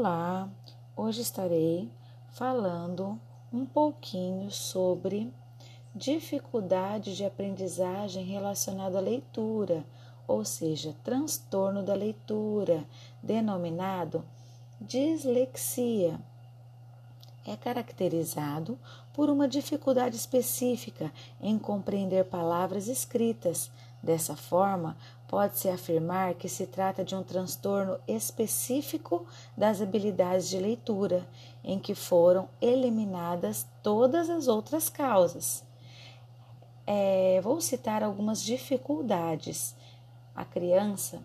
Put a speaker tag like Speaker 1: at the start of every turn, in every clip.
Speaker 1: Olá, hoje estarei falando um pouquinho sobre dificuldade de aprendizagem relacionada à leitura, ou seja, transtorno da leitura, denominado dislexia. É caracterizado por uma dificuldade específica em compreender palavras escritas. Dessa forma, pode-se afirmar que se trata de um transtorno específico das habilidades de leitura, em que foram eliminadas todas as outras causas. É, vou citar algumas dificuldades. A criança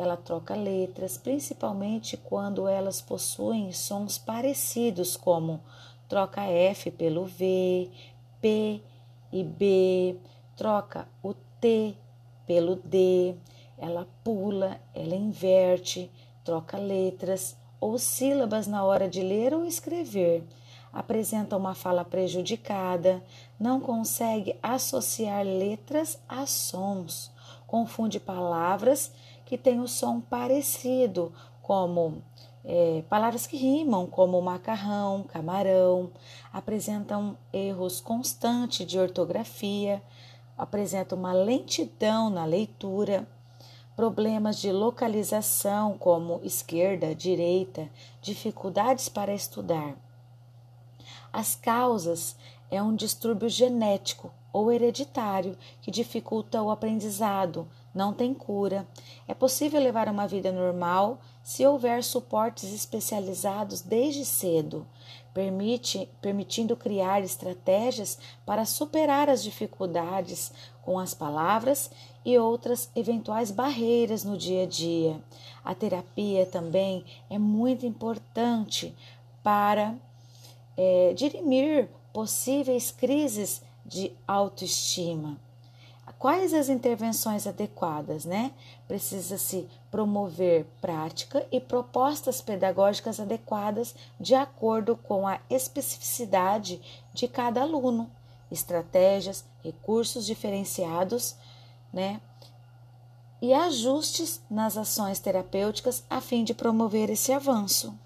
Speaker 1: ela troca letras, principalmente quando elas possuem sons parecidos, como troca F pelo V, P e B, troca o T pelo D, ela pula, ela inverte, troca letras ou sílabas na hora de ler ou escrever, apresenta uma fala prejudicada, não consegue associar letras a sons, confunde palavras que têm o som parecido, como é, palavras que rimam, como macarrão, camarão, apresentam erros constantes de ortografia, apresenta uma lentidão na leitura, problemas de localização, como esquerda, direita, dificuldades para estudar. As causas é um distúrbio genético ou hereditário que dificulta o aprendizado, não tem cura. É possível levar uma vida normal se houver suportes especializados desde cedo, permite, permitindo criar estratégias para superar as dificuldades com as palavras e outras eventuais barreiras no dia a dia. A terapia também é muito importante para é, dirimir possíveis crises de autoestima. Quais as intervenções adequadas, né? Precisa-se promover prática e propostas pedagógicas adequadas de acordo com a especificidade de cada aluno, estratégias, recursos diferenciados, né? E ajustes nas ações terapêuticas a fim de promover esse avanço.